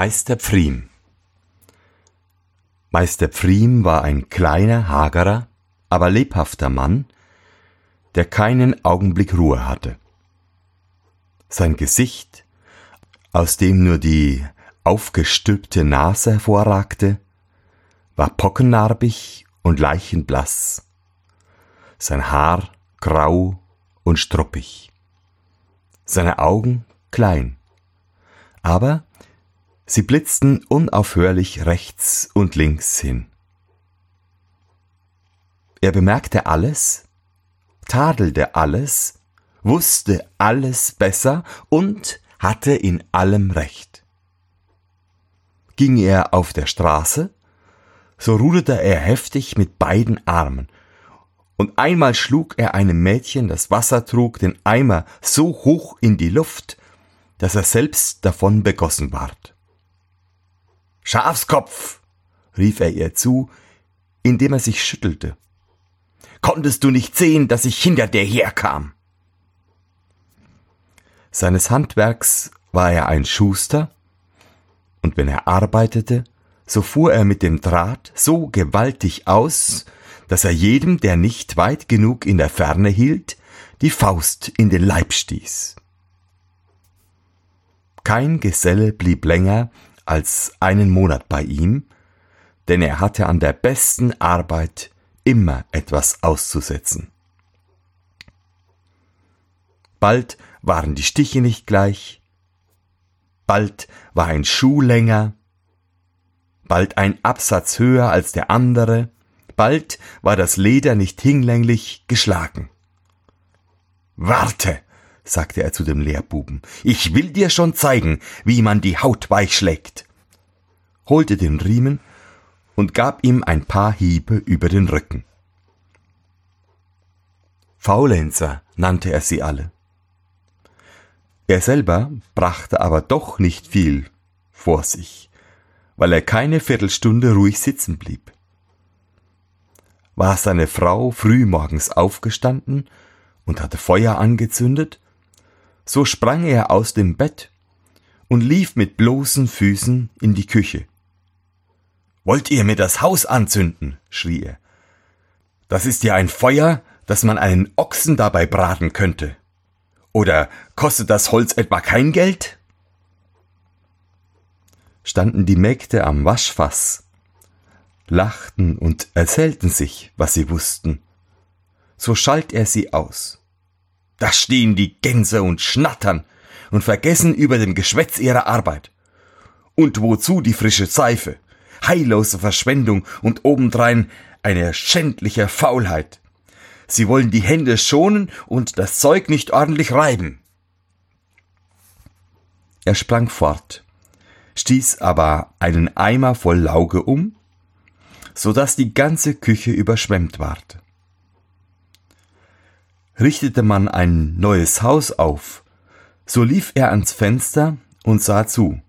Meister Pfriem. Meister Pfriem war ein kleiner, hagerer, aber lebhafter Mann, der keinen Augenblick Ruhe hatte. Sein Gesicht, aus dem nur die aufgestülpte Nase hervorragte, war pockennarbig und leichenblass, sein Haar grau und struppig, seine Augen klein, aber sie blitzten unaufhörlich rechts und links hin. Er bemerkte alles, tadelte alles, wusste alles besser und hatte in allem Recht. Ging er auf der Straße, so ruderte er heftig mit beiden Armen, und einmal schlug er einem Mädchen, das Wasser trug, den Eimer so hoch in die Luft, dass er selbst davon begossen ward. Schafskopf, rief er ihr zu, indem er sich schüttelte. Konntest du nicht sehen, dass ich hinter dir herkam? Seines Handwerks war er ein Schuster, und wenn er arbeitete, so fuhr er mit dem Draht so gewaltig aus, dass er jedem, der nicht weit genug in der Ferne hielt, die Faust in den Leib stieß. Kein Geselle blieb länger als einen Monat bei ihm, denn er hatte an der besten Arbeit immer etwas auszusetzen. Bald waren die Stiche nicht gleich, bald war ein Schuh länger, bald ein Absatz höher als der andere, bald war das Leder nicht hinlänglich geschlagen. Warte, sagte er zu dem Lehrbuben, ich will dir schon zeigen, wie man die Haut weichschlägt, holte den Riemen und gab ihm ein paar Hiebe über den Rücken. Faulenzer nannte er sie alle. Er selber brachte aber doch nicht viel vor sich, weil er keine Viertelstunde ruhig sitzen blieb. War seine Frau früh morgens aufgestanden und hatte Feuer angezündet, so sprang er aus dem Bett und lief mit bloßen Füßen in die Küche. Wollt ihr mir das Haus anzünden? schrie er. Das ist ja ein Feuer, dass man einen Ochsen dabei braten könnte. Oder kostet das Holz etwa kein Geld? Standen die Mägde am Waschfass, lachten und erzählten sich, was sie wussten. So schalt er sie aus. Da stehen die Gänse und schnattern und vergessen über dem Geschwätz ihrer Arbeit. Und wozu die frische Seife? Heillose Verschwendung und obendrein eine schändliche Faulheit. Sie wollen die Hände schonen und das Zeug nicht ordentlich reiben. Er sprang fort, stieß aber einen Eimer voll Lauge um, so dass die ganze Küche überschwemmt ward. Richtete man ein neues Haus auf, so lief er ans Fenster und sah zu.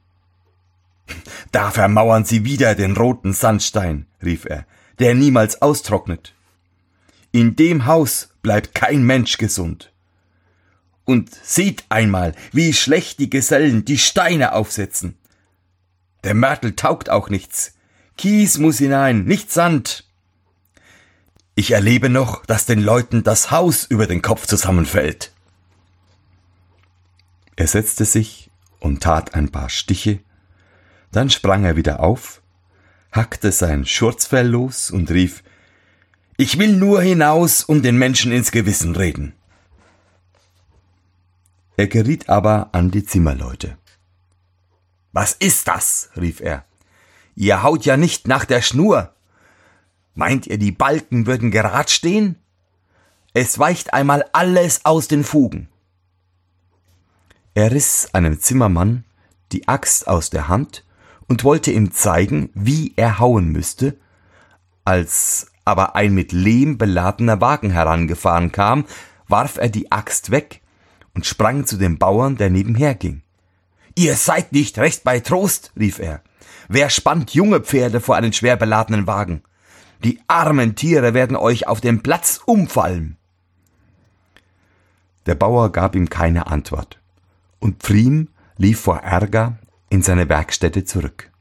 Da vermauern Sie wieder den roten Sandstein, rief er, der niemals austrocknet. In dem Haus bleibt kein Mensch gesund. Und seht einmal, wie schlecht die Gesellen die Steine aufsetzen. Der Mörtel taugt auch nichts. Kies muss hinein, nicht Sand. Ich erlebe noch, dass den Leuten das Haus über den Kopf zusammenfällt. Er setzte sich und tat ein paar Stiche, dann sprang er wieder auf, hackte sein Schurzfell los und rief ich will nur hinaus und den Menschen ins Gewissen reden. Er geriet aber an die Zimmerleute. Was ist das? rief er. Ihr haut ja nicht nach der Schnur. Meint ihr, die Balken würden gerad stehen? Es weicht einmal alles aus den Fugen. Er riss einem Zimmermann die Axt aus der Hand und wollte ihm zeigen, wie er hauen müsste, als aber ein mit Lehm beladener Wagen herangefahren kam, warf er die Axt weg und sprang zu dem Bauern, der nebenher ging. Ihr seid nicht recht bei Trost, rief er. Wer spannt junge Pferde vor einen schwer beladenen Wagen? Die armen Tiere werden euch auf dem Platz umfallen. Der Bauer gab ihm keine Antwort, und Pfriem lief vor Ärger in seine Werkstätte zurück.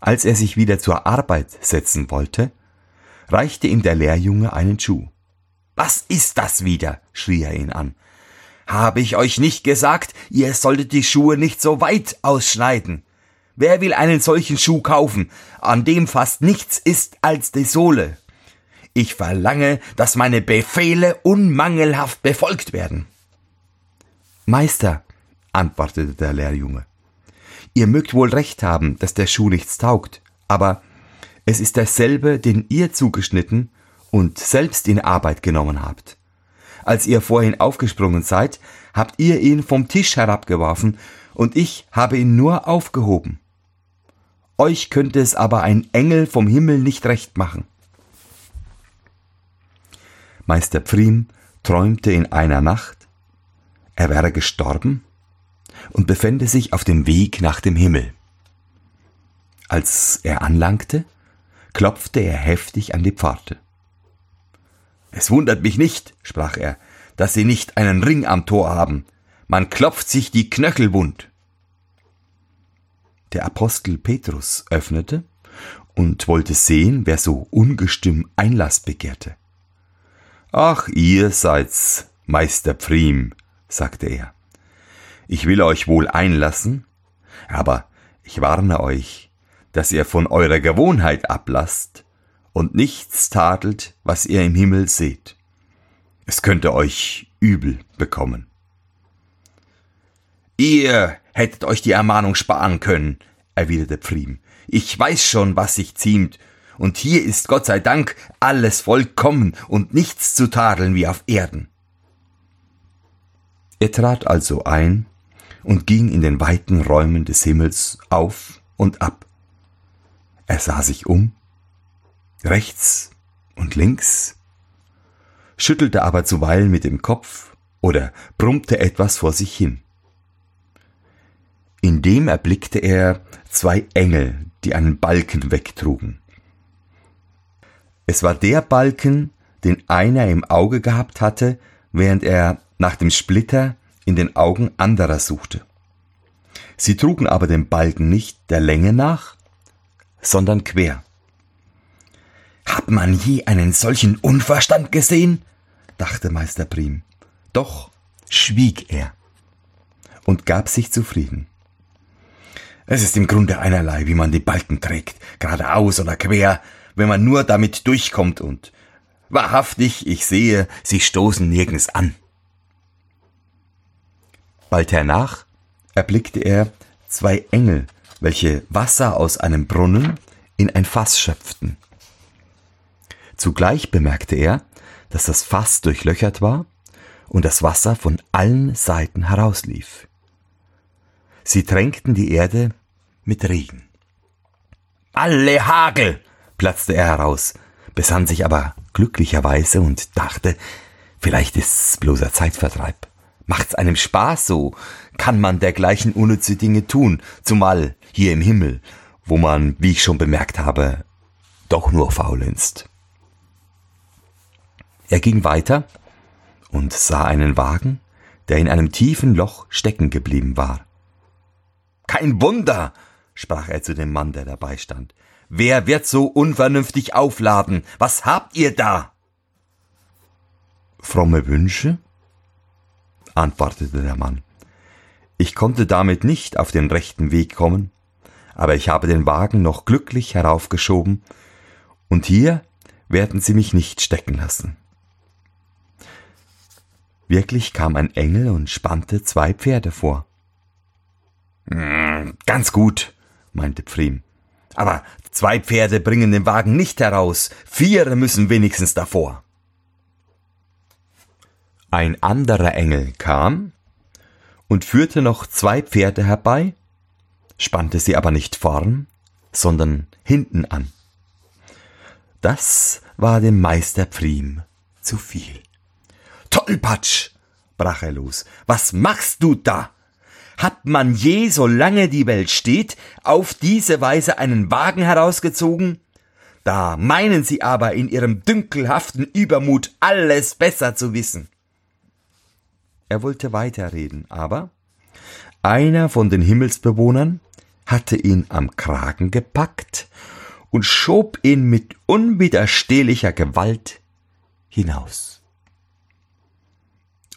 Als er sich wieder zur Arbeit setzen wollte, reichte ihm der Lehrjunge einen Schuh. Was ist das wieder? schrie er ihn an. Habe ich euch nicht gesagt, ihr solltet die Schuhe nicht so weit ausschneiden? Wer will einen solchen Schuh kaufen, an dem fast nichts ist als die Sohle? Ich verlange, dass meine Befehle unmangelhaft befolgt werden. Meister, antwortete der Lehrjunge, ihr mögt wohl recht haben, dass der Schuh nichts taugt, aber es ist derselbe, den ihr zugeschnitten und selbst in Arbeit genommen habt. Als ihr vorhin aufgesprungen seid, habt ihr ihn vom Tisch herabgeworfen, und ich habe ihn nur aufgehoben. Euch könnte es aber ein Engel vom Himmel nicht recht machen. Meister Pfriem träumte in einer Nacht, er wäre gestorben und befände sich auf dem Weg nach dem Himmel. Als er anlangte, klopfte er heftig an die Pforte. Es wundert mich nicht, sprach er, dass Sie nicht einen Ring am Tor haben. Man klopft sich die Knöchel wund. Der Apostel Petrus öffnete und wollte sehen, wer so ungestüm Einlass begehrte. Ach, ihr seid's, Meister Pfriem, sagte er. Ich will euch wohl einlassen, aber ich warne euch, dass ihr von eurer Gewohnheit ablasst und nichts tadelt, was ihr im Himmel seht. Es könnte euch übel bekommen. Ihr hättet euch die Ermahnung sparen können, erwiderte Pfriem. Ich weiß schon, was sich ziemt, und hier ist Gott sei Dank alles vollkommen und nichts zu tadeln wie auf Erden. Er trat also ein und ging in den weiten Räumen des Himmels auf und ab. Er sah sich um, rechts und links, schüttelte aber zuweilen mit dem Kopf oder brummte etwas vor sich hin. Indem erblickte er zwei Engel, die einen Balken wegtrugen. Es war der Balken, den einer im Auge gehabt hatte, während er nach dem Splitter in den Augen anderer suchte. Sie trugen aber den Balken nicht der Länge nach, sondern quer. Hat man je einen solchen Unverstand gesehen? dachte Meister Prim. Doch schwieg er und gab sich zufrieden. Es ist im Grunde einerlei, wie man die Balken trägt, geradeaus oder quer, wenn man nur damit durchkommt und wahrhaftig, ich sehe, sie stoßen nirgends an. Bald hernach erblickte er zwei Engel, welche Wasser aus einem Brunnen in ein Fass schöpften. Zugleich bemerkte er, dass das Fass durchlöchert war und das Wasser von allen Seiten herauslief. Sie tränkten die Erde mit Regen. Alle Hagel! platzte er heraus, besann sich aber glücklicherweise und dachte, vielleicht ist's bloßer Zeitvertreib. Macht's einem Spaß, so kann man dergleichen unnütze Dinge tun, zumal hier im Himmel, wo man, wie ich schon bemerkt habe, doch nur faulenzt. Er ging weiter und sah einen Wagen, der in einem tiefen Loch stecken geblieben war. Kein Wunder, sprach er zu dem Mann, der dabei stand. Wer wird so unvernünftig aufladen? Was habt ihr da? Fromme Wünsche? antwortete der Mann. Ich konnte damit nicht auf den rechten Weg kommen, aber ich habe den Wagen noch glücklich heraufgeschoben, und hier werden sie mich nicht stecken lassen. Wirklich kam ein Engel und spannte zwei Pferde vor. Ganz gut, meinte Pfriem. Aber zwei Pferde bringen den Wagen nicht heraus, vier müssen wenigstens davor. Ein anderer Engel kam und führte noch zwei Pferde herbei, spannte sie aber nicht vorn, sondern hinten an. Das war dem Meister Pfriem zu viel. Tollpatsch, brach er los, was machst du da? Hat man je, solange die Welt steht, auf diese Weise einen Wagen herausgezogen? Da meinen sie aber in ihrem dünkelhaften Übermut alles besser zu wissen. Er wollte weiterreden, aber Einer von den Himmelsbewohnern hatte ihn am Kragen gepackt und schob ihn mit unwiderstehlicher Gewalt hinaus.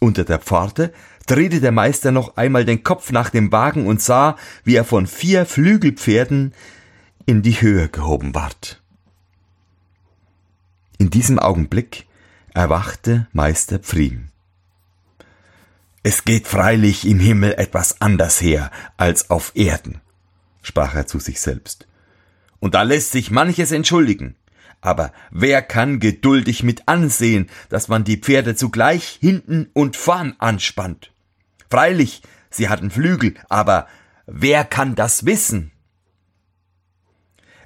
Unter der Pforte drehte der Meister noch einmal den Kopf nach dem Wagen und sah, wie er von vier Flügelpferden in die Höhe gehoben ward. In diesem Augenblick erwachte Meister Pfriem. Es geht freilich im Himmel etwas anders her als auf Erden, sprach er zu sich selbst. Und da lässt sich manches entschuldigen. Aber wer kann geduldig mit ansehen, dass man die Pferde zugleich hinten und vorn anspannt? Freilich, sie hatten Flügel, aber wer kann das wissen?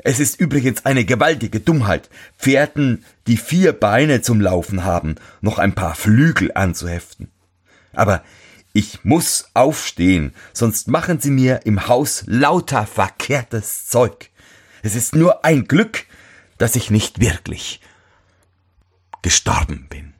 Es ist übrigens eine gewaltige Dummheit, Pferden, die vier Beine zum Laufen haben, noch ein paar Flügel anzuheften. Aber ich muss aufstehen, sonst machen sie mir im Haus lauter verkehrtes Zeug. Es ist nur ein Glück, dass ich nicht wirklich gestorben bin.